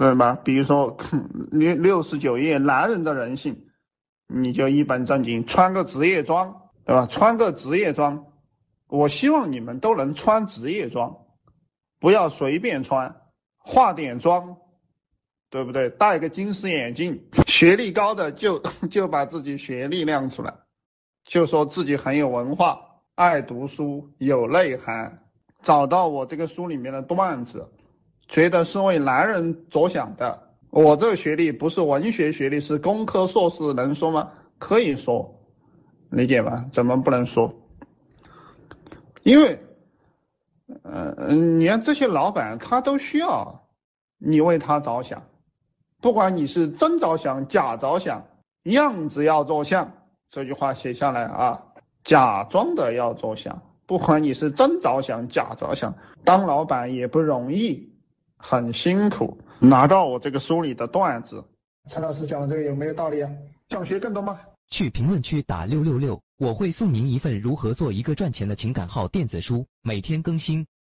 对吧？比如说 六六十九页男人的人性，你就一本正经穿个职业装，对吧？穿个职业装，我希望你们都能穿职业装，不要随便穿，化点妆，对不对？戴个金丝眼镜，学历高的就 就把自己学历亮出来，就说自己很有文化，爱读书，有内涵。找到我这个书里面的段子，觉得是为男人着想的。我这个学历不是文学学历，是工科硕士，能说吗？可以说，理解吧？怎么不能说？因为，呃嗯，你看这些老板他都需要你为他着想，不管你是真着想假着想，样子要做像。这句话写下来啊，假装的要着想。不管你是真着想假着想，当老板也不容易，很辛苦。拿到我这个书里的段子，陈老师讲的这个有没有道理啊？想学更多吗？去评论区打六六六，我会送您一份如何做一个赚钱的情感号电子书，每天更新。